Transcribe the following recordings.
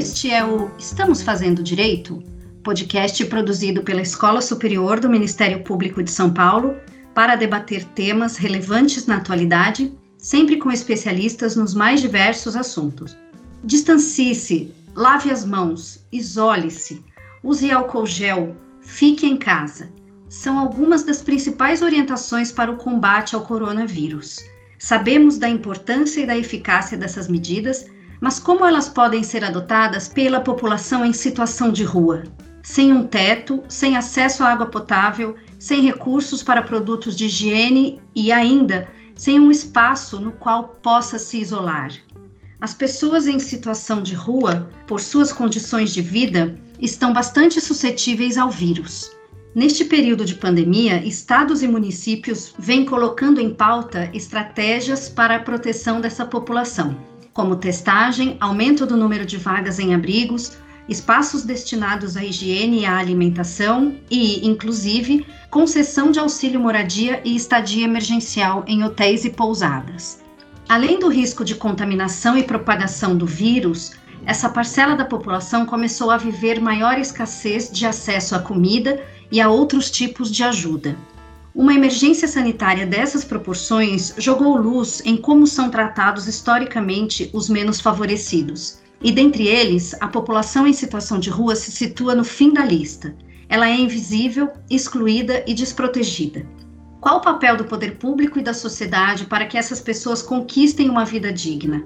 Este é o Estamos Fazendo Direito? Podcast produzido pela Escola Superior do Ministério Público de São Paulo para debater temas relevantes na atualidade, sempre com especialistas nos mais diversos assuntos. Distancie-se, lave as mãos, isole-se, use álcool gel, fique em casa. São algumas das principais orientações para o combate ao coronavírus. Sabemos da importância e da eficácia dessas medidas, mas como elas podem ser adotadas pela população em situação de rua? Sem um teto, sem acesso à água potável, sem recursos para produtos de higiene e ainda sem um espaço no qual possa se isolar. As pessoas em situação de rua, por suas condições de vida, estão bastante suscetíveis ao vírus. Neste período de pandemia, estados e municípios vêm colocando em pauta estratégias para a proteção dessa população, como testagem, aumento do número de vagas em abrigos, espaços destinados à higiene e à alimentação e, inclusive, concessão de auxílio moradia e estadia emergencial em hotéis e pousadas. Além do risco de contaminação e propagação do vírus, essa parcela da população começou a viver maior escassez de acesso à comida e a outros tipos de ajuda. Uma emergência sanitária dessas proporções jogou luz em como são tratados historicamente os menos favorecidos. E dentre eles, a população em situação de rua se situa no fim da lista. Ela é invisível, excluída e desprotegida. Qual o papel do poder público e da sociedade para que essas pessoas conquistem uma vida digna?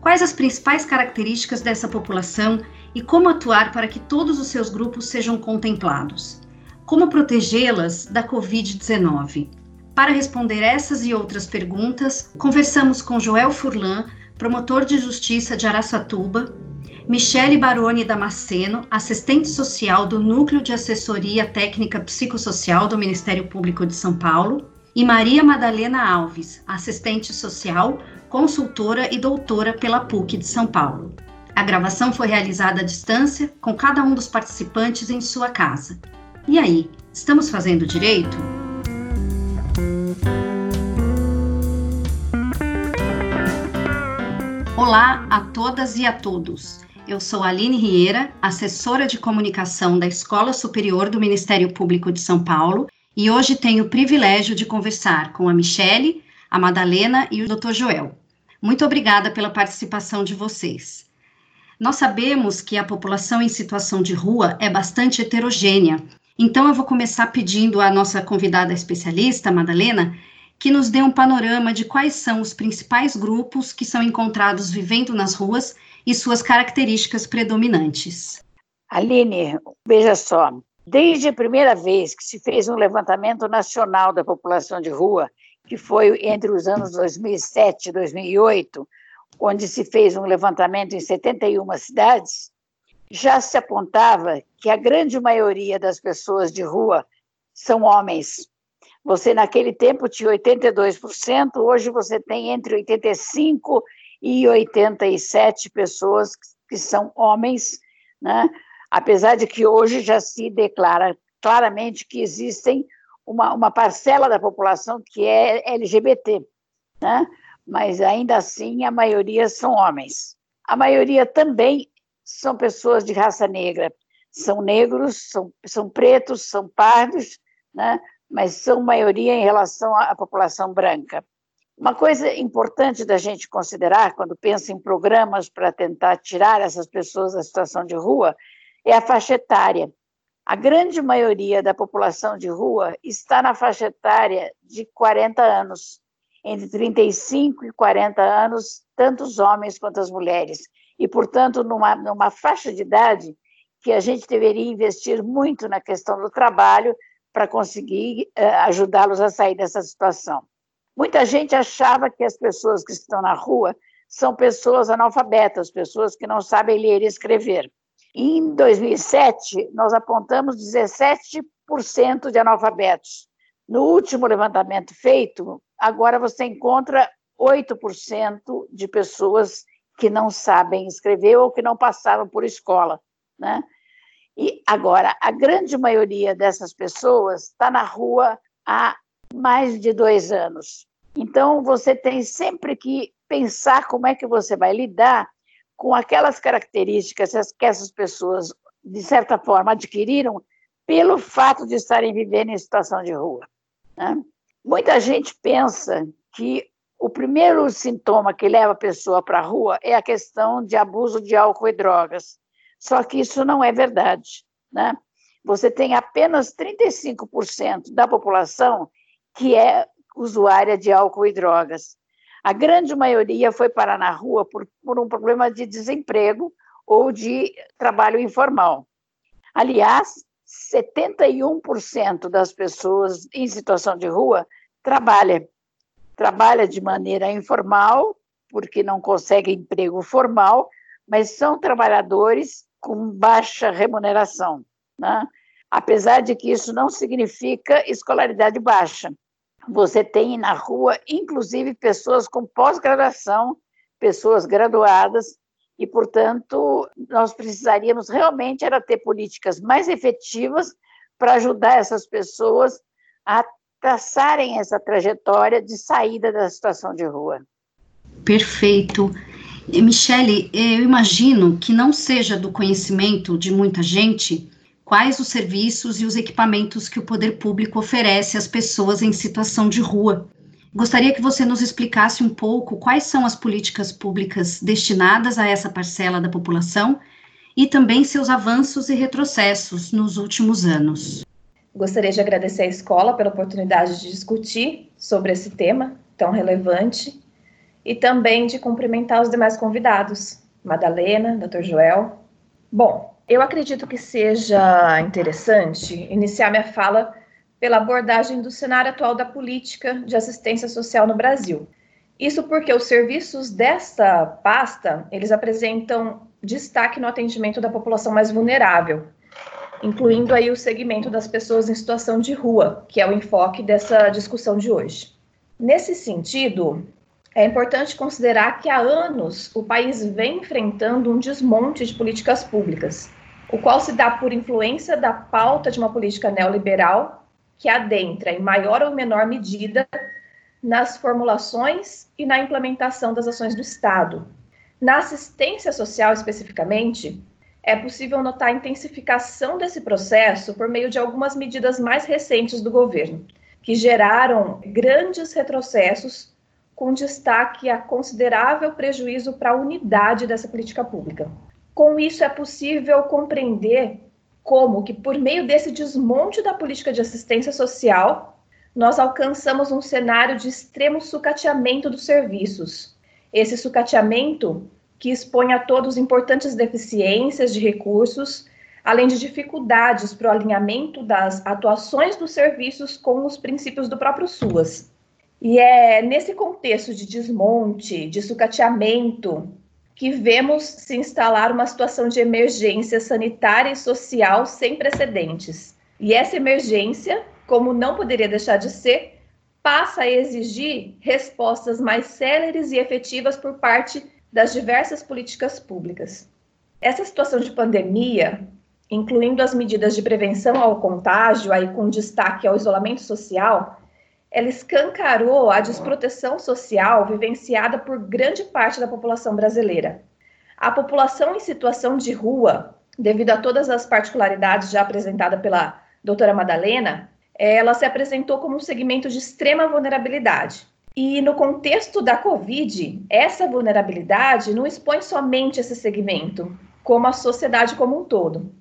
Quais as principais características dessa população e como atuar para que todos os seus grupos sejam contemplados? Como protegê-las da Covid-19? Para responder essas e outras perguntas, conversamos com Joel Furlan, promotor de justiça de Araçatuba, Michele Baroni Damasceno, assistente social do Núcleo de Assessoria Técnica Psicossocial do Ministério Público de São Paulo, e Maria Madalena Alves, assistente social, consultora e doutora pela PUC de São Paulo. A gravação foi realizada à distância, com cada um dos participantes em sua casa. E aí, estamos fazendo direito? Olá a todas e a todos. Eu sou Aline Rieira, assessora de comunicação da Escola Superior do Ministério Público de São Paulo, e hoje tenho o privilégio de conversar com a Michele, a Madalena e o Dr. Joel. Muito obrigada pela participação de vocês. Nós sabemos que a população em situação de rua é bastante heterogênea então, eu vou começar pedindo à nossa convidada especialista, Madalena, que nos dê um panorama de quais são os principais grupos que são encontrados vivendo nas ruas e suas características predominantes. Aline, veja só, desde a primeira vez que se fez um levantamento nacional da população de rua, que foi entre os anos 2007 e 2008, onde se fez um levantamento em 71 cidades, já se apontava que a grande maioria das pessoas de rua são homens. Você, naquele tempo, tinha 82%, hoje você tem entre 85% e 87% pessoas que são homens, né? apesar de que hoje já se declara claramente que existem uma, uma parcela da população que é LGBT, né? mas ainda assim a maioria são homens. A maioria também são pessoas de raça negra. São negros, são, são pretos, são pardos, né? mas são maioria em relação à população branca. Uma coisa importante da gente considerar quando pensa em programas para tentar tirar essas pessoas da situação de rua é a faixa etária. A grande maioria da população de rua está na faixa etária de 40 anos, entre 35 e 40 anos, tanto os homens quanto as mulheres e, portanto, numa, numa faixa de idade que a gente deveria investir muito na questão do trabalho para conseguir uh, ajudá-los a sair dessa situação. Muita gente achava que as pessoas que estão na rua são pessoas analfabetas, pessoas que não sabem ler e escrever. Em 2007, nós apontamos 17% de analfabetos. No último levantamento feito, agora você encontra 8% de pessoas que não sabem escrever ou que não passaram por escola, né? E agora, a grande maioria dessas pessoas está na rua há mais de dois anos. Então, você tem sempre que pensar como é que você vai lidar com aquelas características que essas pessoas, de certa forma, adquiriram pelo fato de estarem vivendo em situação de rua. Né? Muita gente pensa que o primeiro sintoma que leva a pessoa para a rua é a questão de abuso de álcool e drogas. Só que isso não é verdade. Né? Você tem apenas 35% da população que é usuária de álcool e drogas. A grande maioria foi parar na rua por, por um problema de desemprego ou de trabalho informal. Aliás, 71% das pessoas em situação de rua trabalha. Trabalha de maneira informal, porque não consegue emprego formal, mas são trabalhadores com baixa remuneração. Né? Apesar de que isso não significa escolaridade baixa. Você tem na rua, inclusive, pessoas com pós-graduação, pessoas graduadas, e, portanto, nós precisaríamos realmente era ter políticas mais efetivas para ajudar essas pessoas a traçarem essa trajetória de saída da situação de rua. Perfeito. Michele, eu imagino que não seja do conhecimento de muita gente quais os serviços e os equipamentos que o poder público oferece às pessoas em situação de rua. Gostaria que você nos explicasse um pouco quais são as políticas públicas destinadas a essa parcela da população e também seus avanços e retrocessos nos últimos anos. Gostaria de agradecer à escola pela oportunidade de discutir sobre esse tema tão relevante e também de cumprimentar os demais convidados, Madalena, Dr. Joel. Bom, eu acredito que seja interessante iniciar minha fala pela abordagem do cenário atual da política de assistência social no Brasil. Isso porque os serviços desta pasta, eles apresentam destaque no atendimento da população mais vulnerável, incluindo aí o segmento das pessoas em situação de rua, que é o enfoque dessa discussão de hoje. Nesse sentido, é importante considerar que há anos o país vem enfrentando um desmonte de políticas públicas, o qual se dá por influência da pauta de uma política neoliberal que adentra em maior ou menor medida nas formulações e na implementação das ações do Estado. Na assistência social, especificamente, é possível notar a intensificação desse processo por meio de algumas medidas mais recentes do governo, que geraram grandes retrocessos, com destaque a considerável prejuízo para a unidade dessa política pública. Com isso, é possível compreender como que por meio desse desmonte da política de assistência social, nós alcançamos um cenário de extremo sucateamento dos serviços. Esse sucateamento que expõe a todos importantes deficiências de recursos, além de dificuldades para o alinhamento das atuações dos serviços com os princípios do próprio SUAS. E é nesse contexto de desmonte, de sucateamento, que vemos se instalar uma situação de emergência sanitária e social sem precedentes. E essa emergência, como não poderia deixar de ser, passa a exigir respostas mais céleres e efetivas por parte das diversas políticas públicas. Essa situação de pandemia, incluindo as medidas de prevenção ao contágio, aí com destaque ao isolamento social, ela escancarou a desproteção social vivenciada por grande parte da população brasileira. A população em situação de rua, devido a todas as particularidades já apresentadas pela doutora Madalena, ela se apresentou como um segmento de extrema vulnerabilidade. E no contexto da Covid, essa vulnerabilidade não expõe somente esse segmento, como a sociedade como um todo.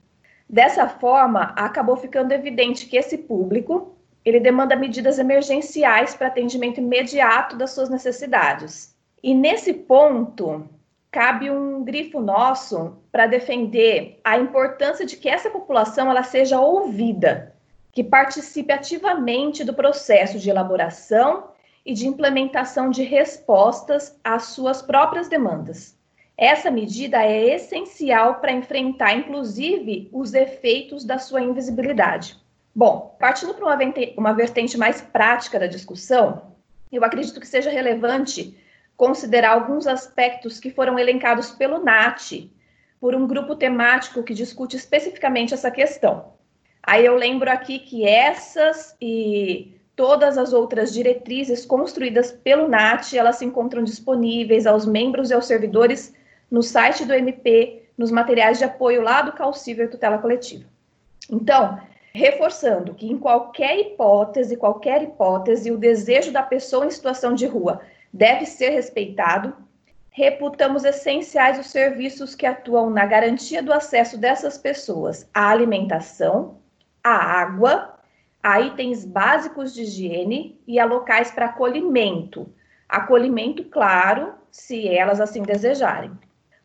Dessa forma, acabou ficando evidente que esse público ele demanda medidas emergenciais para atendimento imediato das suas necessidades. E nesse ponto, cabe um grifo nosso para defender a importância de que essa população ela seja ouvida, que participe ativamente do processo de elaboração e de implementação de respostas às suas próprias demandas. Essa medida é essencial para enfrentar, inclusive, os efeitos da sua invisibilidade. Bom, partindo para uma, vertente mais prática da discussão, eu acredito que seja relevante considerar alguns aspectos que foram elencados pelo NAT, por um grupo temático que discute especificamente essa questão. Aí eu lembro aqui que essas e todas as outras diretrizes construídas pelo NAT, elas se encontram disponíveis aos membros e aos servidores no site do MP, nos materiais de apoio lá do Calcível Tutela Coletiva. Então, reforçando que em qualquer hipótese, qualquer hipótese, o desejo da pessoa em situação de rua deve ser respeitado, reputamos essenciais os serviços que atuam na garantia do acesso dessas pessoas à alimentação, à água, a itens básicos de higiene e a locais para acolhimento. Acolhimento, claro, se elas assim desejarem.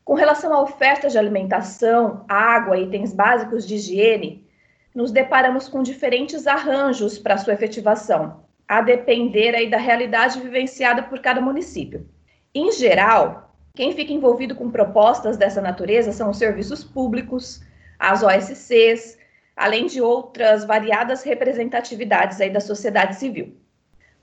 Com relação à oferta de alimentação, água e itens básicos de higiene, nos deparamos com diferentes arranjos para sua efetivação, a depender aí da realidade vivenciada por cada município. Em geral, quem fica envolvido com propostas dessa natureza são os serviços públicos, as OSCs, além de outras variadas representatividades aí da sociedade civil.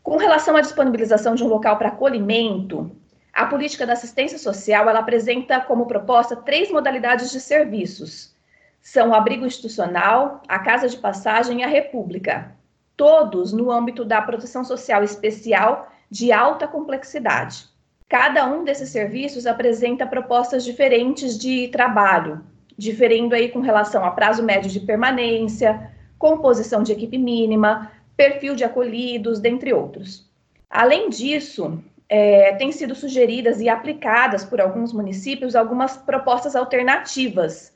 Com relação à disponibilização de um local para acolhimento, a política da assistência social ela apresenta como proposta três modalidades de serviços. São o abrigo institucional, a casa de passagem e a república, todos no âmbito da proteção social especial de alta complexidade. Cada um desses serviços apresenta propostas diferentes de trabalho, diferindo aí com relação a prazo médio de permanência, composição de equipe mínima, perfil de acolhidos, dentre outros. Além disso, é, têm sido sugeridas e aplicadas por alguns municípios algumas propostas alternativas,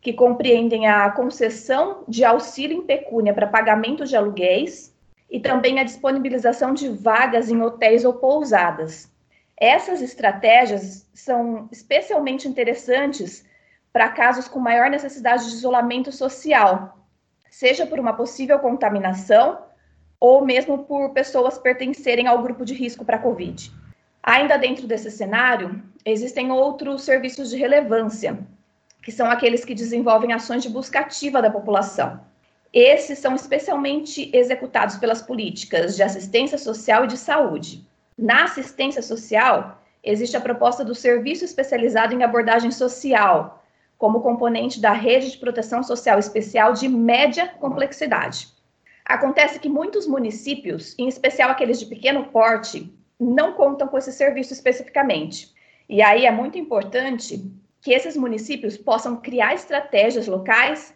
que compreendem a concessão de auxílio em pecúnia para pagamento de aluguéis e também a disponibilização de vagas em hotéis ou pousadas, essas estratégias são especialmente interessantes para casos com maior necessidade de isolamento social, seja por uma possível contaminação ou mesmo por pessoas pertencerem ao grupo de risco para a Covid. Ainda dentro desse cenário, existem outros serviços de relevância, que são aqueles que desenvolvem ações de busca ativa da população. Esses são especialmente executados pelas políticas de assistência social e de saúde. Na assistência social, existe a proposta do serviço especializado em abordagem social, como componente da rede de proteção social especial de média complexidade. Acontece que muitos municípios, em especial aqueles de pequeno porte, não contam com esse serviço especificamente. E aí é muito importante que esses municípios possam criar estratégias locais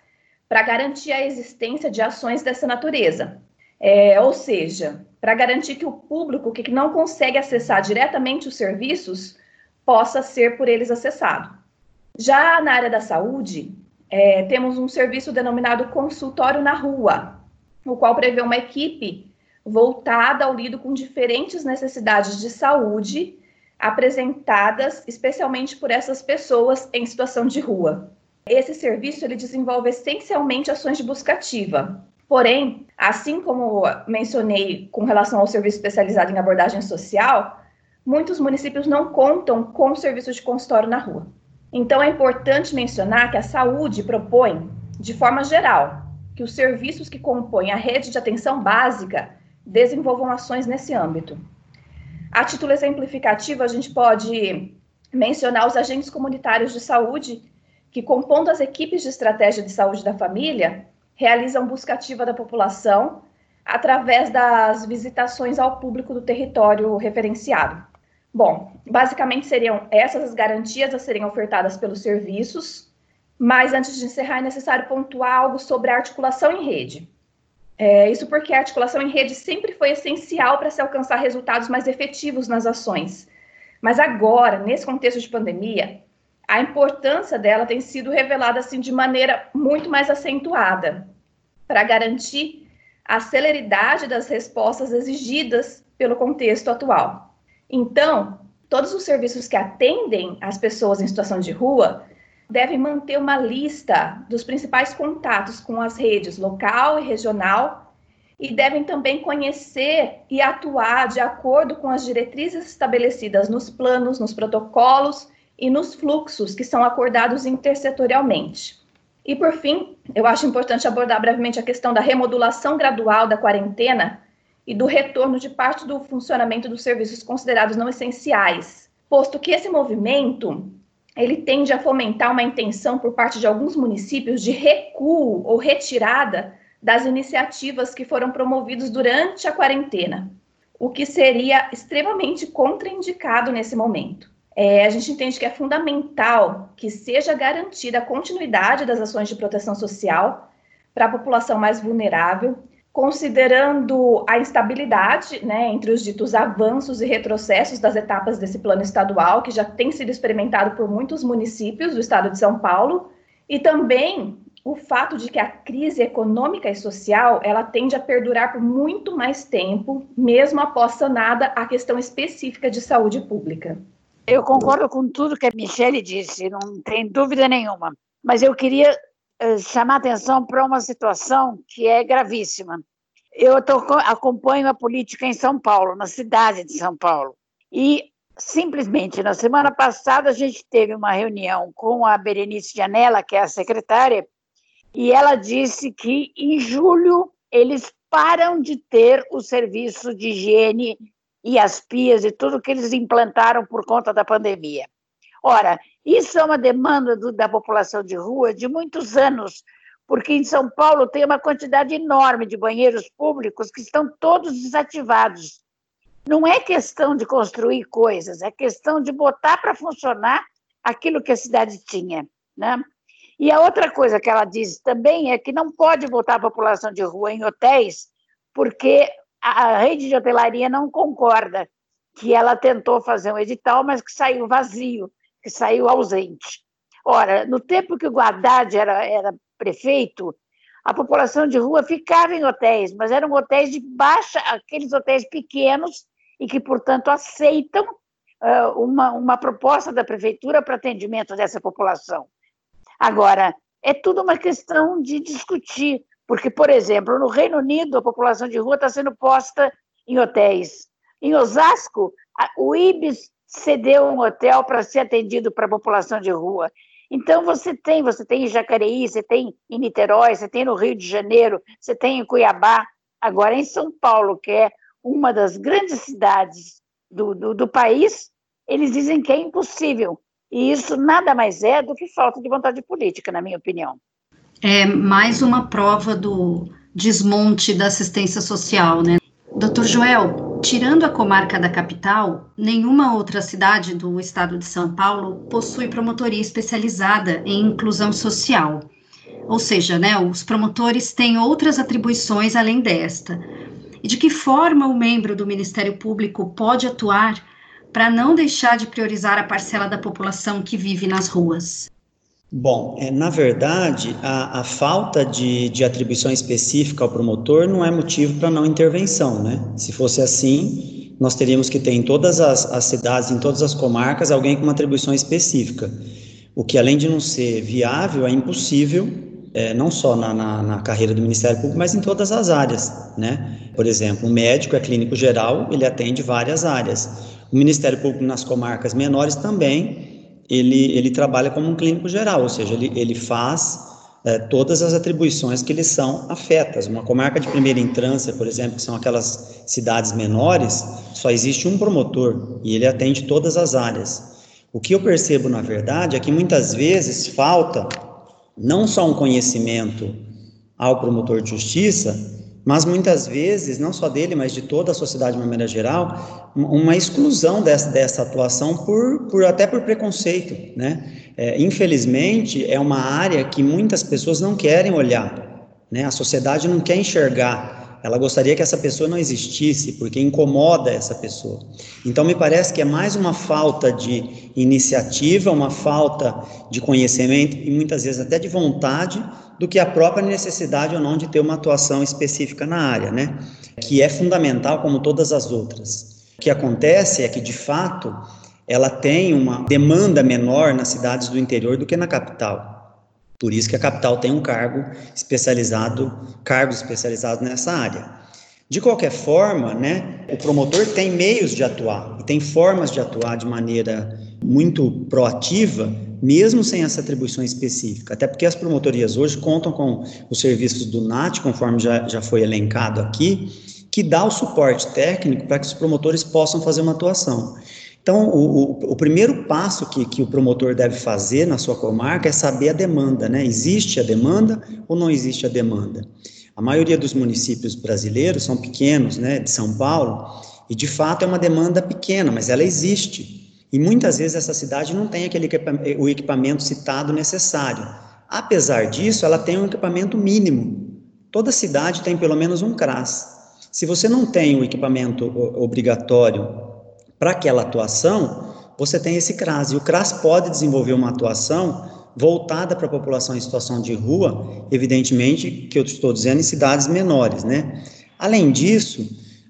para garantir a existência de ações dessa natureza. É, ou seja, para garantir que o público que não consegue acessar diretamente os serviços possa ser por eles acessado. Já na área da saúde, é, temos um serviço denominado consultório na rua, o qual prevê uma equipe voltada ao lido com diferentes necessidades de saúde apresentadas especialmente por essas pessoas em situação de rua. Esse serviço ele desenvolve essencialmente ações de busca ativa, Porém, assim como mencionei com relação ao serviço especializado em abordagem social, muitos municípios não contam com serviço de consultório na rua. Então, é importante mencionar que a saúde propõe, de forma geral, que os serviços que compõem a rede de atenção básica desenvolvam ações nesse âmbito. A título exemplificativo, a gente pode mencionar os agentes comunitários de saúde, que, compondo as equipes de estratégia de saúde da família, realizam busca ativa da população através das visitações ao público do território referenciado. Bom, basicamente seriam essas as garantias a serem ofertadas pelos serviços, mas antes de encerrar é necessário pontuar algo sobre a articulação em rede. É, isso porque a articulação em rede sempre foi essencial para se alcançar resultados mais efetivos nas ações. Mas agora, nesse contexto de pandemia, a importância dela tem sido revelada assim de maneira muito mais acentuada para garantir a celeridade das respostas exigidas pelo contexto atual. Então, todos os serviços que atendem as pessoas em situação de rua devem manter uma lista dos principais contatos com as redes local e regional e devem também conhecer e atuar de acordo com as diretrizes estabelecidas nos planos, nos protocolos e nos fluxos que são acordados intersetorialmente. E, por fim, eu acho importante abordar brevemente a questão da remodulação gradual da quarentena e do retorno de parte do funcionamento dos serviços considerados não essenciais, posto que esse movimento ele tende a fomentar uma intenção por parte de alguns municípios de recuo ou retirada das iniciativas que foram promovidas durante a quarentena, o que seria extremamente contraindicado nesse momento. É, a gente entende que é fundamental que seja garantida a continuidade das ações de proteção social para a população mais vulnerável, considerando a instabilidade né, entre os ditos avanços e retrocessos das etapas desse plano estadual, que já tem sido experimentado por muitos municípios do estado de São Paulo, e também o fato de que a crise econômica e social ela tende a perdurar por muito mais tempo, mesmo após sanada a questão específica de saúde pública. Eu concordo com tudo que a Michele disse, não tem dúvida nenhuma. Mas eu queria chamar atenção para uma situação que é gravíssima. Eu tô, acompanho a política em São Paulo, na cidade de São Paulo. E, simplesmente, na semana passada, a gente teve uma reunião com a Berenice Janela, que é a secretária, e ela disse que em julho eles param de ter o serviço de higiene e as pias e tudo que eles implantaram por conta da pandemia. Ora, isso é uma demanda do, da população de rua de muitos anos, porque em São Paulo tem uma quantidade enorme de banheiros públicos que estão todos desativados. Não é questão de construir coisas, é questão de botar para funcionar aquilo que a cidade tinha. Né? E a outra coisa que ela diz também é que não pode botar a população de rua em hotéis, porque a rede de hotelaria não concorda que ela tentou fazer um edital, mas que saiu vazio, que saiu ausente. Ora, no tempo que o Haddad era, era prefeito, a população de rua ficava em hotéis, mas eram hotéis de baixa, aqueles hotéis pequenos e que, portanto, aceitam uh, uma, uma proposta da prefeitura para atendimento dessa população. Agora, é tudo uma questão de discutir. Porque, por exemplo, no Reino Unido, a população de rua está sendo posta em hotéis. Em Osasco, o IBIS cedeu um hotel para ser atendido para a população de rua. Então, você tem, você tem em Jacareí, você tem em Niterói, você tem no Rio de Janeiro, você tem em Cuiabá, agora em São Paulo, que é uma das grandes cidades do, do, do país, eles dizem que é impossível. E isso nada mais é do que falta de vontade política, na minha opinião é mais uma prova do desmonte da assistência social, né? Doutor Joel, tirando a comarca da capital, nenhuma outra cidade do estado de São Paulo possui promotoria especializada em inclusão social. Ou seja, né, os promotores têm outras atribuições além desta. E de que forma o membro do Ministério Público pode atuar para não deixar de priorizar a parcela da população que vive nas ruas? Bom, é, na verdade, a, a falta de, de, atribuição específica ao promotor não é motivo para não intervenção, né? Se fosse assim, nós teríamos que ter em todas as, as, cidades, em todas as comarcas, alguém com uma atribuição específica. O que, além de não ser viável, é impossível, é, não só na, na, na, carreira do Ministério Público, mas em todas as áreas, né? Por exemplo, o médico é clínico geral, ele atende várias áreas. O Ministério Público nas comarcas menores também ele, ele trabalha como um clínico geral, ou seja, ele, ele faz é, todas as atribuições que lhe são afetas. Uma comarca de primeira entrância, por exemplo, que são aquelas cidades menores, só existe um promotor e ele atende todas as áreas. O que eu percebo, na verdade, é que muitas vezes falta não só um conhecimento ao promotor de justiça, mas muitas vezes, não só dele, mas de toda a sociedade de maneira geral, uma exclusão dessa, dessa atuação por, por até por preconceito, né? É, infelizmente, é uma área que muitas pessoas não querem olhar, né? A sociedade não quer enxergar, ela gostaria que essa pessoa não existisse, porque incomoda essa pessoa. Então, me parece que é mais uma falta de iniciativa, uma falta de conhecimento e muitas vezes até de vontade do que a própria necessidade ou não de ter uma atuação específica na área, né? Que é fundamental como todas as outras. O que acontece é que, de fato, ela tem uma demanda menor nas cidades do interior do que na capital. Por isso que a capital tem um cargo especializado, cargos especializados nessa área. De qualquer forma, né, o promotor tem meios de atuar e tem formas de atuar de maneira muito proativa mesmo sem essa atribuição específica. Até porque as promotorias hoje contam com os serviços do NAT, conforme já, já foi elencado aqui, que dá o suporte técnico para que os promotores possam fazer uma atuação. Então, o, o, o, primeiro passo que, que o promotor deve fazer na sua comarca é saber a demanda, né? Existe a demanda ou não existe a demanda? A maioria dos municípios brasileiros são pequenos, né, de São Paulo, e de fato é uma demanda pequena, mas ela existe. E muitas vezes essa cidade não tem aquele o equipamento citado necessário. Apesar disso, ela tem um equipamento mínimo. Toda cidade tem pelo menos um CRAS. Se você não tem o equipamento obrigatório para aquela atuação, você tem esse CRAS. E o CRAS pode desenvolver uma atuação voltada para a população em situação de rua, evidentemente que eu estou dizendo em cidades menores, né? Além disso,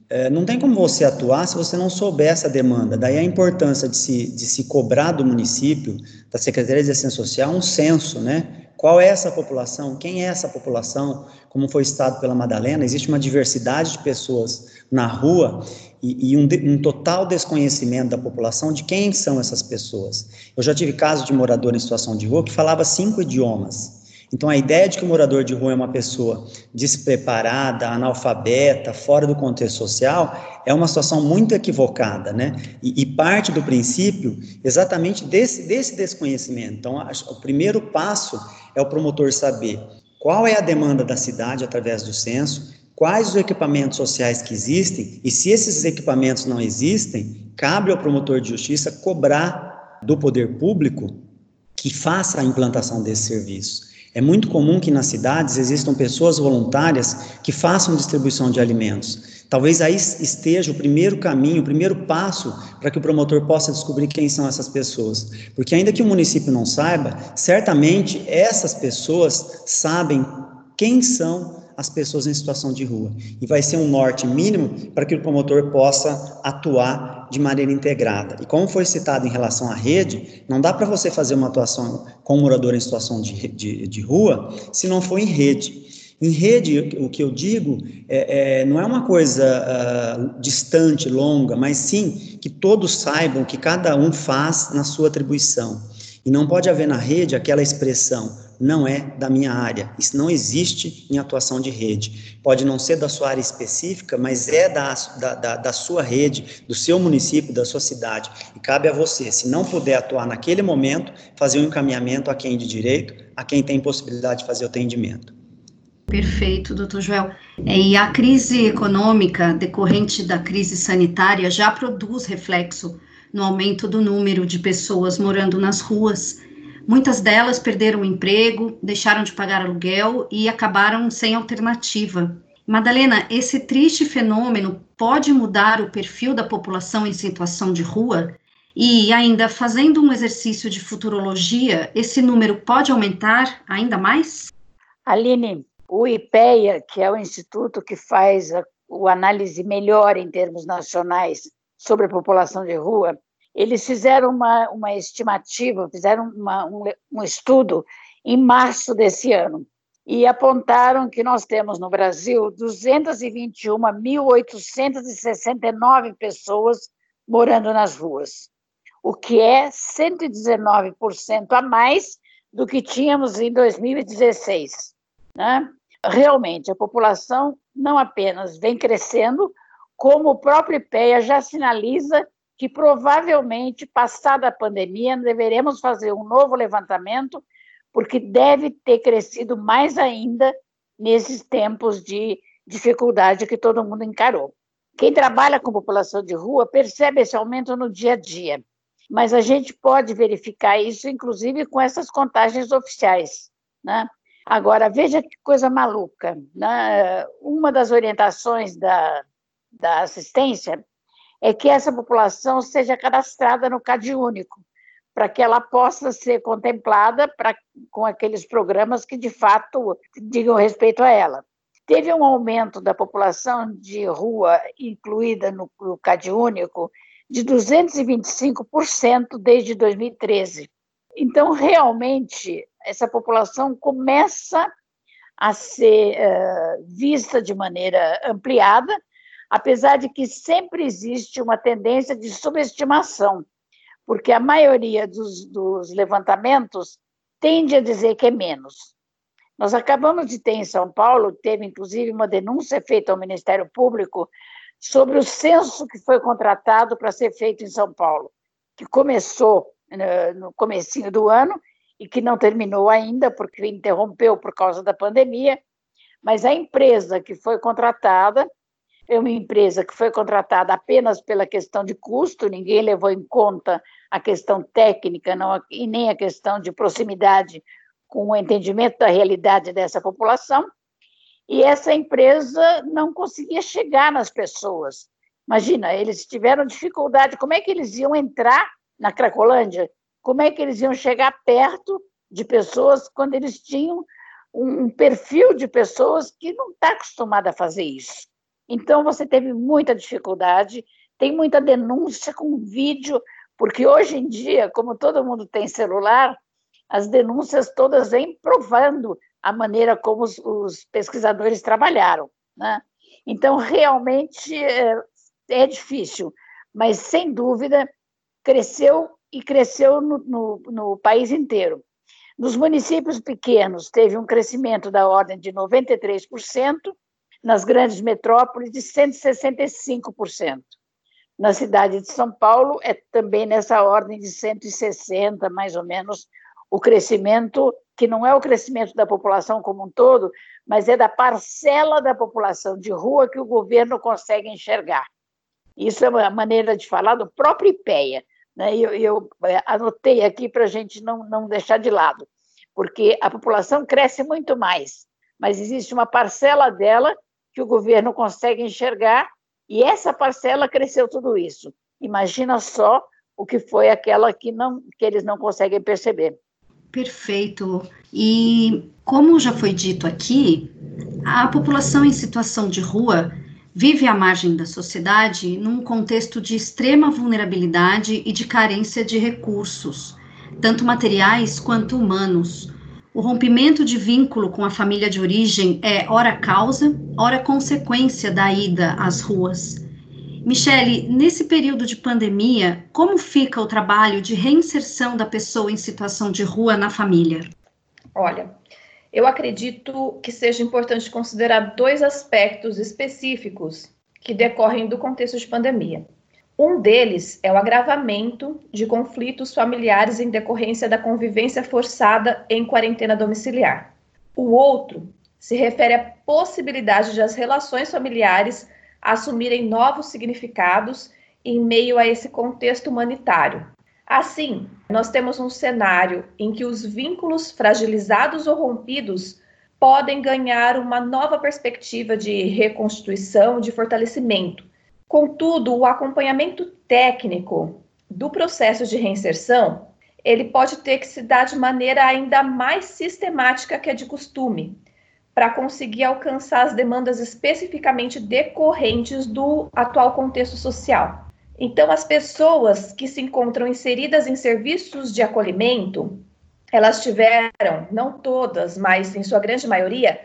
é, não tem como você atuar se você não souber essa demanda. Daí a importância de se, de se cobrar do município, da Secretaria de Assistência Social, um censo, né? Qual é essa população? Quem é essa população? Como foi citado pela Madalena, existe uma diversidade de pessoas na rua e, e um, um, total desconhecimento da população de quem são essas pessoas. Eu já tive casos de morador em situação de rua que falava cinco idiomas. Então, a ideia de que o morador de rua é uma pessoa despreparada, analfabeta, fora do contexto social, é uma situação muito equivocada, né? E, e parte do princípio exatamente desse, desse desconhecimento. Então, a, o primeiro passo é o promotor saber qual é a demanda da cidade através do censo, quais os equipamentos sociais que existem, e se esses equipamentos não existem, cabe ao promotor de justiça cobrar do poder público que faça a implantação desse serviço. É muito comum que nas cidades existam pessoas voluntárias que façam distribuição de alimentos. Talvez aí esteja o primeiro caminho, o primeiro passo para que o promotor possa descobrir quem são essas pessoas. Porque, ainda que o município não saiba, certamente essas pessoas sabem quem são as pessoas em situação de rua. E vai ser um norte mínimo para que o promotor possa atuar de maneira integrada. E como foi citado em relação à rede, não dá para você fazer uma atuação com um morador em situação de, de, de rua se não for em rede. Em rede, o que eu digo é, é não é uma coisa uh, distante, longa, mas sim que todos saibam que cada um faz na sua atribuição. E não pode haver na rede aquela expressão, não é da minha área. Isso não existe em atuação de rede. Pode não ser da sua área específica, mas é da, da, da, sua rede, do seu município, da sua cidade. E cabe a você, se não puder atuar naquele momento, fazer um encaminhamento a quem de direito, a quem tem possibilidade de fazer o atendimento. Perfeito, doutor Joel. É, e a crise econômica decorrente da crise sanitária já produz reflexo no aumento do número de pessoas morando nas ruas Muitas delas perderam o emprego, deixaram de pagar aluguel e acabaram sem alternativa. Madalena, esse triste fenômeno pode mudar o perfil da população em situação de rua? E ainda fazendo um exercício de futurologia, esse número pode aumentar ainda mais? Aline, o IPEA, que é o instituto que faz a, o análise melhor em termos nacionais sobre a população de rua, eles fizeram uma, uma estimativa, fizeram uma, um, um estudo em março desse ano e apontaram que nós temos no Brasil 221.869 pessoas morando nas ruas, o que é 119% a mais do que tínhamos em 2016. Né? Realmente, a população não apenas vem crescendo, como o próprio IPEA já sinaliza que provavelmente, passada a pandemia, deveremos fazer um novo levantamento, porque deve ter crescido mais ainda nesses tempos de dificuldade que todo mundo encarou. Quem trabalha com população de rua percebe esse aumento no dia a dia, mas a gente pode verificar isso, inclusive, com essas contagens oficiais. Né? Agora, veja que coisa maluca. Né? Uma das orientações da, da assistência é que essa população seja cadastrada no CAD único, para que ela possa ser contemplada pra, com aqueles programas que de fato digam respeito a ela. Teve um aumento da população de rua incluída no, no CAD único de 225% desde 2013. Então, realmente, essa população começa a ser uh, vista de maneira ampliada, apesar de que sempre existe uma tendência de subestimação, porque a maioria dos, dos levantamentos tende a dizer que é menos. Nós acabamos de ter em São Paulo, teve inclusive uma denúncia feita ao Ministério Público sobre o censo que foi contratado para ser feito em São Paulo, que começou né, no comecinho do ano e que não terminou ainda porque interrompeu por causa da pandemia, mas a empresa que foi contratada é uma empresa que foi contratada apenas pela questão de custo, ninguém levou em conta a questão técnica não, e nem a questão de proximidade com o entendimento da realidade dessa população. E essa empresa não conseguia chegar nas pessoas. Imagina, eles tiveram dificuldade. Como é que eles iam entrar na Cracolândia? Como é que eles iam chegar perto de pessoas quando eles tinham um perfil de pessoas que não está acostumada a fazer isso? Então, você teve muita dificuldade, tem muita denúncia com vídeo, porque hoje em dia, como todo mundo tem celular, as denúncias todas vêm provando a maneira como os, os pesquisadores trabalharam. Né? Então, realmente é, é, difícil, mas sem dúvida cresceu e cresceu no, no, no país inteiro. Nos municípios pequenos, teve um crescimento da ordem de 93%, nas grandes metrópoles, de 165%. Na cidade de São Paulo, é também nessa ordem de 160, mais ou menos, o crescimento, que não é o crescimento da população como um todo, mas é da parcela da população de rua que o governo consegue enxergar. Isso é uma maneira de falar do próprio IPEA. Né? Eu, eu é, anotei aqui para a gente não, não deixar de lado, porque a população cresce muito mais, mas existe uma parcela dela que o governo consegue enxergar, e essa parcela cresceu tudo isso. Imagina só o que foi aquela que, não, que eles não conseguem perceber. Perfeito. E como já foi dito aqui, a população em situação de rua vive à margem da sociedade num contexto de extrema vulnerabilidade e de carência de recursos, tanto materiais quanto humanos, o rompimento de vínculo com a família de origem é ora causa, ora consequência da ida às ruas. Michele, nesse período de pandemia, como fica o trabalho de reinserção da pessoa em situação de rua na família? Olha, eu acredito que seja importante considerar dois aspectos específicos que decorrem do contexto de pandemia. Um deles é o agravamento de conflitos familiares em decorrência da convivência forçada em quarentena domiciliar. O outro se refere à possibilidade de as relações familiares assumirem novos significados em meio a esse contexto humanitário. Assim, nós temos um cenário em que os vínculos fragilizados ou rompidos podem ganhar uma nova perspectiva de reconstituição, de fortalecimento Contudo, o acompanhamento técnico do processo de reinserção, ele pode ter que se dar de maneira ainda mais sistemática que a de costume, para conseguir alcançar as demandas especificamente decorrentes do atual contexto social. Então, as pessoas que se encontram inseridas em serviços de acolhimento, elas tiveram, não todas, mas em sua grande maioria,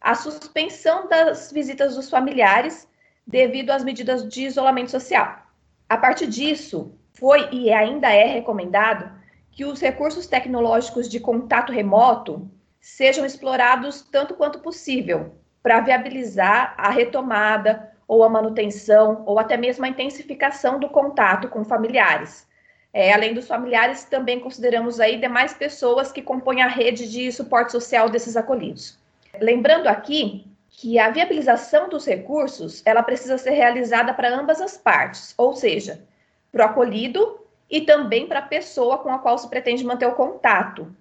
a suspensão das visitas dos familiares devido às medidas de isolamento social. A partir disso, foi e ainda é recomendado que os recursos tecnológicos de contato remoto sejam explorados tanto quanto possível para viabilizar a retomada ou a manutenção ou até mesmo a intensificação do contato com familiares. É, além dos familiares, também consideramos aí demais pessoas que compõem a rede de suporte social desses acolhidos. Lembrando aqui que a viabilização dos recursos ela precisa ser realizada para ambas as partes, ou seja, para o acolhido e também para a pessoa com a qual se pretende manter o contato,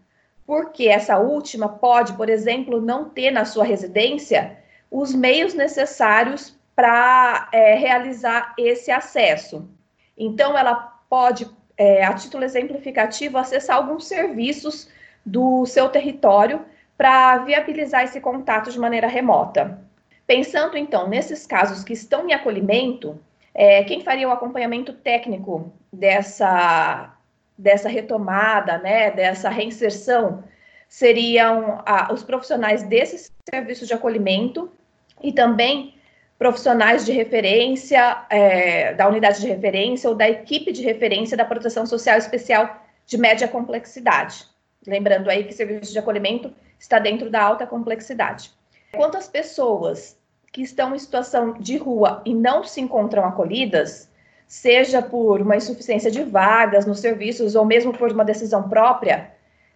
porque essa última pode, por exemplo, não ter na sua residência os meios necessários para é, realizar esse acesso. Então, ela pode, é, a título exemplificativo, acessar alguns serviços do seu território para viabilizar esse contato de maneira remota. Pensando então nesses casos que estão em acolhimento, é, quem faria o acompanhamento técnico dessa, dessa retomada, né, dessa reinserção, seriam ah, os profissionais desses serviços de acolhimento e também profissionais de referência, é, da unidade de referência ou da equipe de referência da proteção social especial de média complexidade. Lembrando aí que serviço de acolhimento está dentro da alta complexidade. Quanto às pessoas que estão em situação de rua e não se encontram acolhidas, seja por uma insuficiência de vagas nos serviços ou mesmo por uma decisão própria,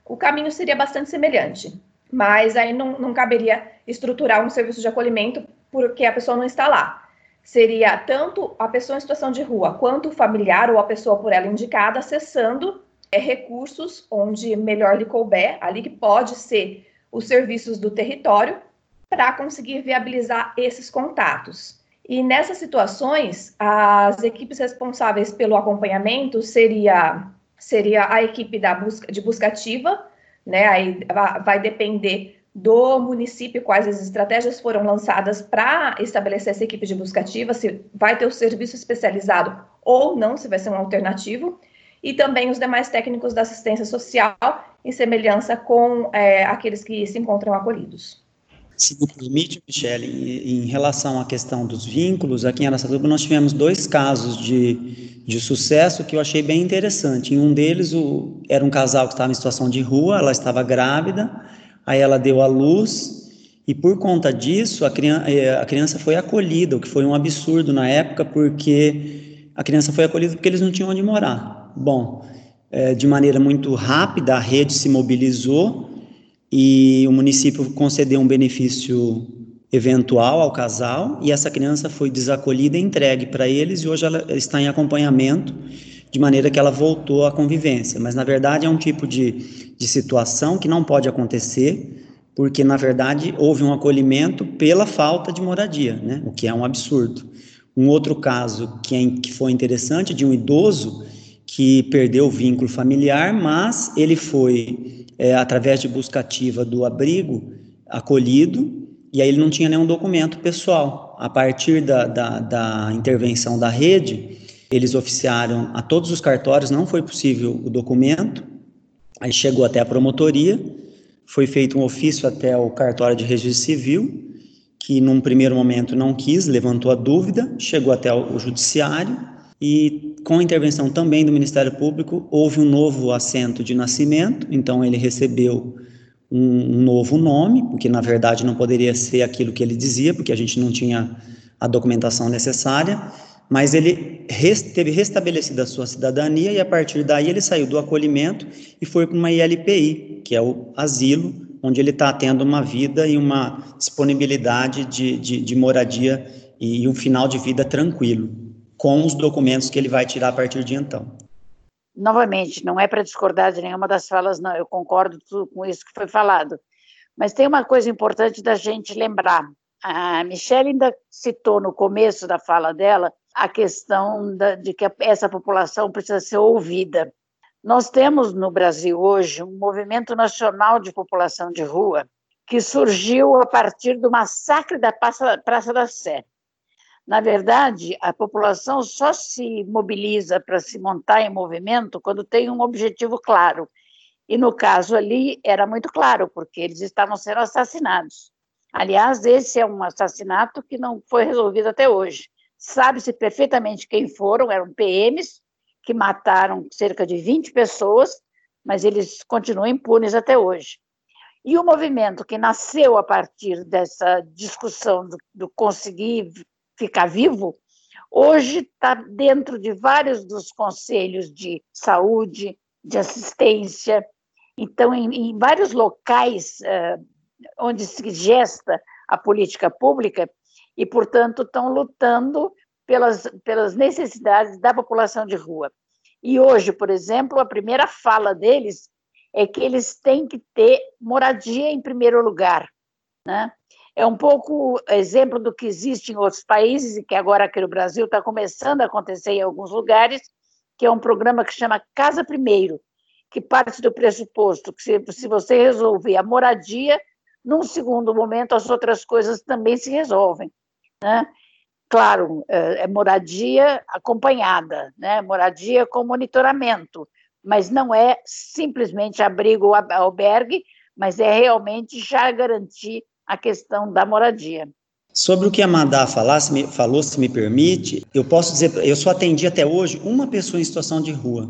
o caminho seria bastante semelhante. Mas aí não, não caberia estruturar um serviço de acolhimento porque a pessoa não está lá. seria tanto a pessoa em situação de rua quanto o familiar ou a pessoa por ela indicada acessando é, recursos onde melhor lhe couber, ali que pode ser os serviços do território, para conseguir viabilizar esses contatos. E nessas situações, as equipes responsáveis pelo acompanhamento seria, seria a equipe da busca, de busca ativa, né? Aí vai depender do município, quais as estratégias foram lançadas para estabelecer essa equipe de busca ativa, se vai ter o serviço especializado ou não, se vai ser um alternativo, e também os demais técnicos da assistência social, em semelhança com é, aqueles que se encontram acolhidos. Se me permite, Michele, em relação à questão dos vínculos, aqui em Aracatuba nós tivemos dois casos de, de sucesso que eu achei bem interessante. Em um deles, o, era um casal que estava em situação de rua, ela estava grávida, aí ela deu à luz e por conta disso a criança, eh, a criança foi acolhida, o que foi um absurdo na época, porque a criança foi acolhida porque eles não tinham onde morar. Bom, é, de maneira muito rápida a rede se mobilizou e o município concedeu um benefício eventual ao casal e essa criança foi desacolhida e entregue para eles e hoje ela está em acompanhamento de maneira que ela voltou à convivência. Mas, na verdade, é um tipo de, de situação que não pode acontecer, porque, na verdade, houve um acolhimento pela falta de moradia, né? o que é um absurdo. Um outro caso que, é, que foi interessante, de um idoso que perdeu o vínculo familiar, mas ele foi, é, através de busca ativa do abrigo, acolhido, e aí ele não tinha nenhum documento pessoal. A partir da, da, da intervenção da rede, eles oficiaram a todos os cartórios, não foi possível o documento, aí chegou até a promotoria, foi feito um ofício até o cartório de registro civil, que num primeiro momento não quis, levantou a dúvida, chegou até o judiciário e com a intervenção também do Ministério Público houve um novo assento de nascimento, então ele recebeu um, um novo nome, porque na verdade não poderia ser aquilo que ele dizia, porque a gente não tinha a documentação necessária mas ele teve restabelecida a sua cidadania e a partir daí ele saiu do acolhimento e foi para uma ILPI, que é o asilo, onde ele está tendo uma vida e uma disponibilidade de, de, de moradia e um final de vida tranquilo, com os documentos que ele vai tirar a partir de então. Novamente, não é para discordar de nenhuma das falas, não, eu concordo com isso que foi falado. Mas tem uma coisa importante da gente lembrar. A Michelle ainda citou no começo da fala dela a questão da, de que essa população precisa ser ouvida. Nós temos no Brasil hoje um movimento nacional de população de rua que surgiu a partir do massacre da Praça, Praça da Sé. Na verdade, a população só se mobiliza para se montar em movimento quando tem um objetivo claro. E no caso ali era muito claro, porque eles estavam sendo assassinados. Aliás, esse é um assassinato que não foi resolvido até hoje. Sabe-se perfeitamente quem foram, eram PMs que mataram cerca de 20 pessoas, mas eles continuam impunes até hoje. E o movimento que nasceu a partir dessa discussão do, do conseguir ficar vivo, hoje está dentro de vários dos conselhos de saúde, de assistência. Então, em, em vários locais uh, onde se gesta a política pública, e, portanto, estão lutando pelas, pelas necessidades da população de rua. E hoje, por exemplo, a primeira fala deles é que eles têm que ter moradia em primeiro lugar. Né? É um pouco exemplo do que existe em outros países e que agora aqui no Brasil está começando a acontecer em alguns lugares, que é um programa que chama Casa Primeiro, que parte do pressuposto que se, se você resolver a moradia, num segundo momento as outras coisas também se resolvem. Né? Claro, é, é moradia acompanhada, né? moradia com monitoramento, mas não é simplesmente abrigo ou albergue, mas é realmente já garantir a questão da moradia. Sobre o que a Madá falar, se me, falou, se me permite, eu posso dizer, eu só atendi até hoje uma pessoa em situação de rua.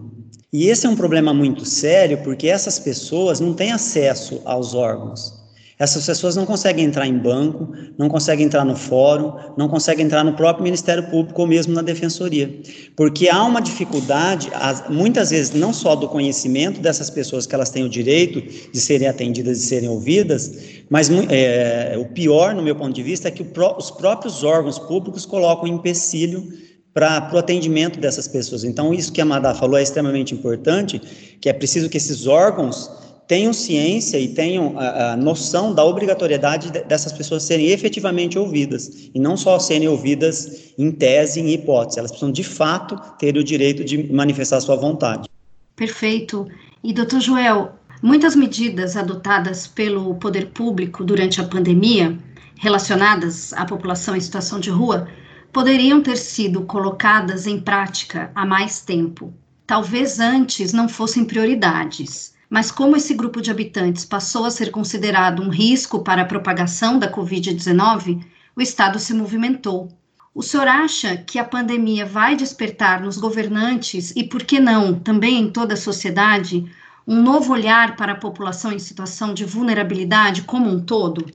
E esse é um problema muito sério, porque essas pessoas não têm acesso aos órgãos. Essas pessoas não conseguem entrar em banco, não conseguem entrar no fórum, não conseguem entrar no próprio Ministério Público ou mesmo na Defensoria, porque há uma dificuldade, muitas vezes, não só do conhecimento dessas pessoas que elas têm o direito de serem atendidas e serem ouvidas, mas é, o pior, no meu ponto de vista, é que os próprios órgãos públicos colocam empecilho para o atendimento dessas pessoas. Então, isso que a Madá falou é extremamente importante, que é preciso que esses órgãos tenham ciência e tenham a, a, noção da obrigatoriedade dessas pessoas serem efetivamente ouvidas, e não só serem ouvidas em tese, em hipótese, elas precisam de fato ter o direito de manifestar sua vontade. Perfeito. E, doutor Joel, muitas medidas adotadas pelo poder público durante a pandemia, relacionadas à população em situação de rua, poderiam ter sido colocadas em prática há mais tempo. Talvez antes não fossem prioridades mas como esse grupo de habitantes passou a ser considerado um risco para a propagação da Covid-19, o Estado se movimentou. O senhor acha que a pandemia vai despertar nos governantes e, por que não, também em toda a sociedade, um novo olhar para a população em situação de vulnerabilidade como um todo?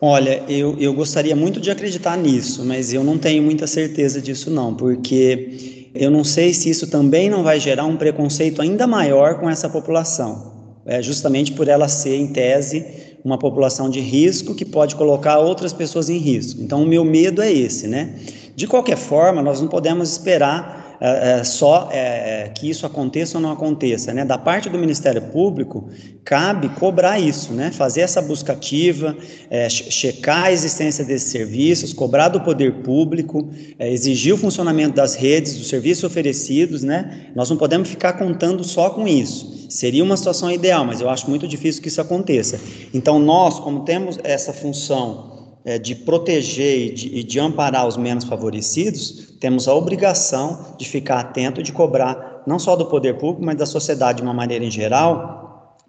Olha, eu, eu gostaria muito de acreditar nisso, mas eu não tenho muita certeza disso, não, porque eu não sei se isso também não vai gerar um preconceito ainda maior com essa população é, justamente por ela ser, em tese, uma população de risco que pode colocar outras pessoas em risco. Então, o meu medo é esse, né? De qualquer forma, nós não podemos esperar é, é, só é, que isso aconteça ou não aconteça, né? Da parte do Ministério Público, cabe cobrar isso, né? Fazer essa busca ativa, é, checar a existência desses serviços, cobrar do poder público, é, exigir o funcionamento das redes, dos serviços oferecidos, né? Nós não podemos ficar contando só com isso. Seria uma situação ideal, mas eu acho muito difícil que isso aconteça. Então, nós, como temos essa função é, de proteger e de, e de, amparar os menos favorecidos, temos a obrigação de ficar atento e de cobrar, não só do poder público, mas da sociedade de uma maneira em geral,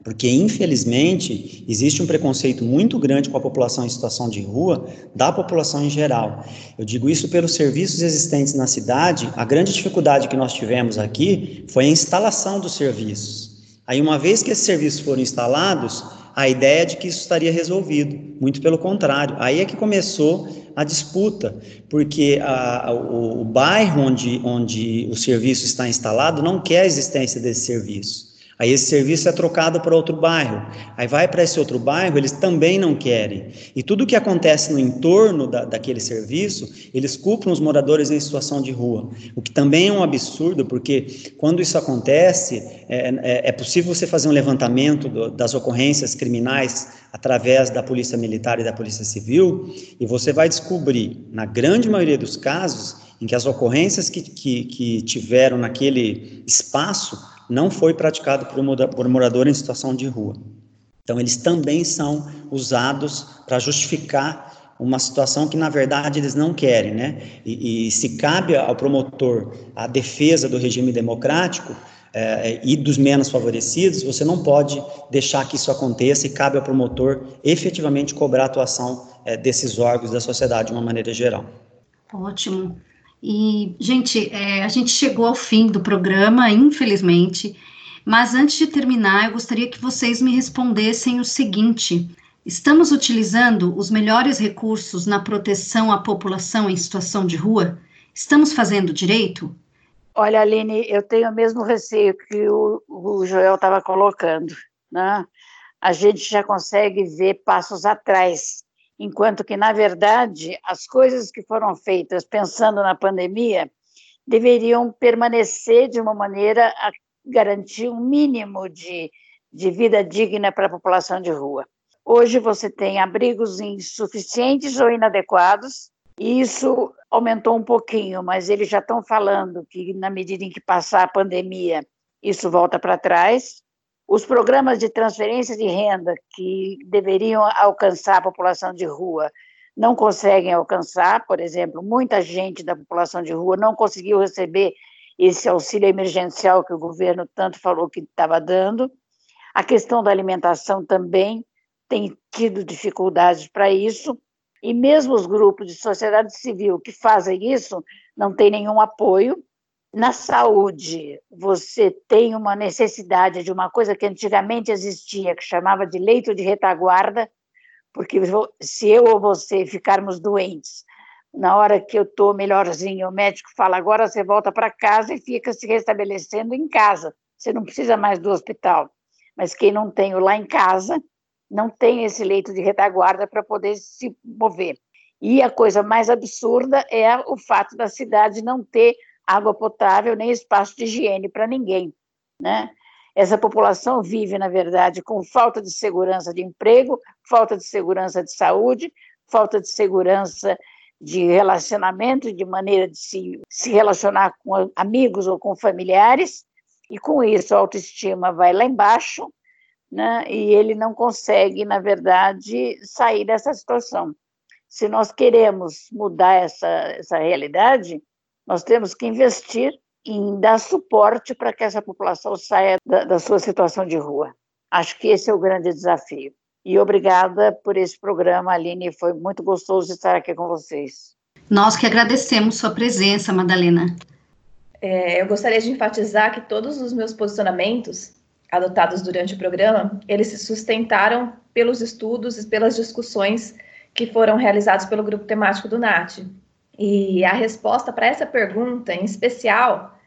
porque, infelizmente, existe um preconceito muito grande com a população em situação de rua, da população em geral. Eu digo isso pelos serviços existentes na cidade, a grande dificuldade que nós tivemos aqui foi a instalação dos serviços. Aí, uma vez que esses serviços foram instalados, a ideia de que isso estaria resolvido. Muito pelo contrário. Aí é que começou a disputa, porque a, o, o bairro onde, onde o serviço está instalado não quer a existência desse serviço. Aí esse serviço é trocado para outro bairro. Aí vai para esse outro bairro, eles também não querem. E tudo que acontece no entorno da, daquele serviço, eles culpam os moradores em situação de rua. O que também é um absurdo, porque quando isso acontece, é, é, é possível você fazer um levantamento do, das ocorrências criminais através da Polícia Militar e da Polícia Civil, e você vai descobrir, na grande maioria dos casos, em que as ocorrências que, que, que tiveram naquele espaço não foi praticado por morador em situação de rua. Então, eles também são usados para justificar uma situação que, na verdade, eles não querem, né? E, e se cabe ao promotor a defesa do regime democrático é, e dos menos favorecidos, você não pode deixar que isso aconteça e cabe ao promotor efetivamente cobrar a atuação é, desses órgãos da sociedade de uma maneira geral. Ótimo. E, gente, é, a gente chegou ao fim do programa, infelizmente, mas antes de terminar, eu gostaria que vocês me respondessem o seguinte: estamos utilizando os melhores recursos na proteção à população em situação de rua? Estamos fazendo direito? Olha, Aline, eu tenho o mesmo receio que o, o Joel estava colocando. Né? A gente já consegue ver passos atrás enquanto que, na verdade, as coisas que foram feitas pensando na pandemia deveriam permanecer de uma maneira a garantir um mínimo de, de vida digna para a população de rua. Hoje você tem abrigos insuficientes ou inadequados, e isso aumentou um pouquinho, mas eles já estão falando que, na medida em que passar a pandemia, isso volta para trás. Os programas de transferência de renda que deveriam alcançar a população de rua não conseguem alcançar, por exemplo, muita gente da população de rua não conseguiu receber esse auxílio emergencial que o governo tanto falou que estava dando. A questão da alimentação também tem tido dificuldades para isso, e mesmo os grupos de sociedade civil que fazem isso não têm nenhum apoio, na saúde, você tem uma necessidade de uma coisa que antigamente existia, que chamava de leito de retaguarda, Porque se eu ou você ficarmos doentes, na hora que eu estou melhorzinho, o médico fala: agora você volta para casa e fica se restabelecendo em casa. Você não precisa mais do hospital. Mas quem não tem o lá em casa, não tem esse leito de retaguarda para poder se mover. E a coisa mais absurda é o fato da cidade não ter água potável nem espaço de higiene para ninguém, né? Essa população vive, na verdade, com falta de segurança de emprego, falta de segurança de saúde, falta de segurança de relacionamento, de maneira de se, se relacionar com amigos ou com familiares, e com isso a autoestima vai lá embaixo, né? e ele não consegue, na verdade, sair dessa situação. Se nós queremos mudar essa, essa realidade, nós temos que investir em dar suporte para que essa população saia da, da sua situação de rua. Acho que esse é o grande desafio. E obrigada por esse programa, Aline. Foi muito gostoso estar aqui com vocês. Nós que agradecemos sua presença, Madalena. É, eu gostaria de enfatizar que todos os meus posicionamentos adotados durante o programa, eles se sustentaram pelos estudos e pelas discussões que foram realizados pelo grupo temático do NAT. E a resposta para essa pergunta, em especial,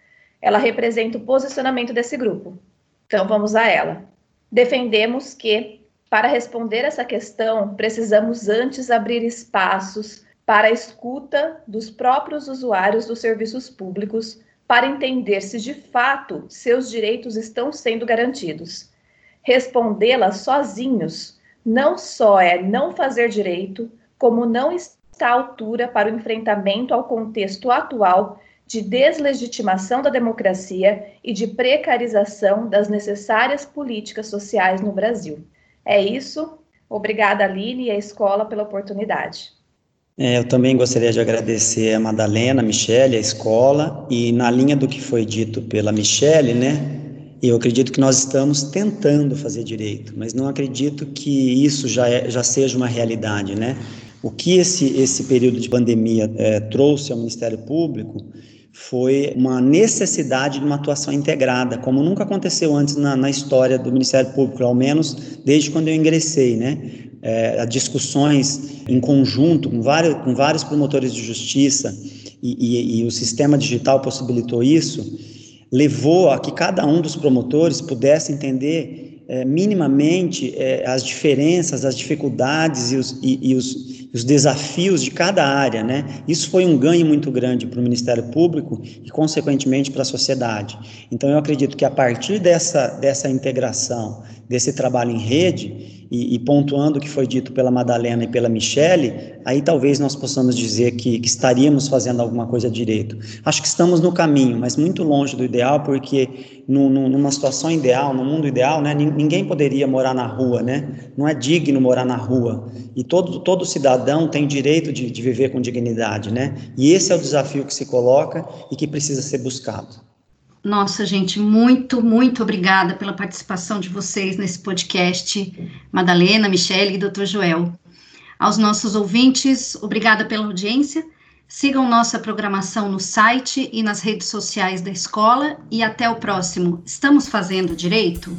ela representa o posicionamento desse grupo. Então vamos a ela. Defendemos que, para responder essa questão, precisamos antes abrir espaços para a escuta dos próprios usuários dos serviços públicos para entender se de fato seus direitos estão sendo garantidos. Respondê-la sozinhos não só é não fazer direito, como não está à altura para o enfrentamento ao contexto atual de deslegitimação da democracia e de precarização das necessárias políticas sociais no Brasil. É isso. Obrigada, Aline e a escola pela oportunidade. É, eu também gostaria de agradecer a Madalena, a Michele, a escola, e na linha do que foi dito pela Michele, né, eu acredito que nós estamos tentando fazer direito, mas não acredito que isso já, é, já seja uma realidade, né? O que esse, esse período de pandemia é, trouxe ao Ministério Público foi uma necessidade de uma atuação integrada, como nunca aconteceu antes na, na história do Ministério Público, ao menos desde quando eu ingressei, né? é, discussões em conjunto com vários, com vários promotores de justiça e, e, e o sistema digital possibilitou isso, levou a que cada um dos promotores pudesse entender é, minimamente é, as diferenças, as dificuldades e os, e, e os os desafios de cada área, né? Isso foi um ganho muito grande para o Ministério Público e, consequentemente, para a sociedade. Então, eu acredito que a partir dessa, dessa integração, desse trabalho em rede, e, e pontuando o que foi dito pela Madalena e pela Michele, aí talvez nós possamos dizer que, que estaríamos fazendo alguma coisa direito. Acho que estamos no caminho, mas muito longe do ideal, porque no, no, numa situação ideal, no mundo ideal, né, ninguém poderia morar na rua, né? Não é digno morar na rua. E todo, todo cidadão tem direito de, de viver com dignidade, né? E esse é o desafio que se coloca e que precisa ser buscado. Nossa, gente, muito, muito obrigada pela participação de vocês nesse podcast, Madalena, Michele e Dr. Joel. Aos nossos ouvintes, obrigada pela audiência. Sigam nossa programação no site e nas redes sociais da escola e até o próximo. Estamos fazendo direito?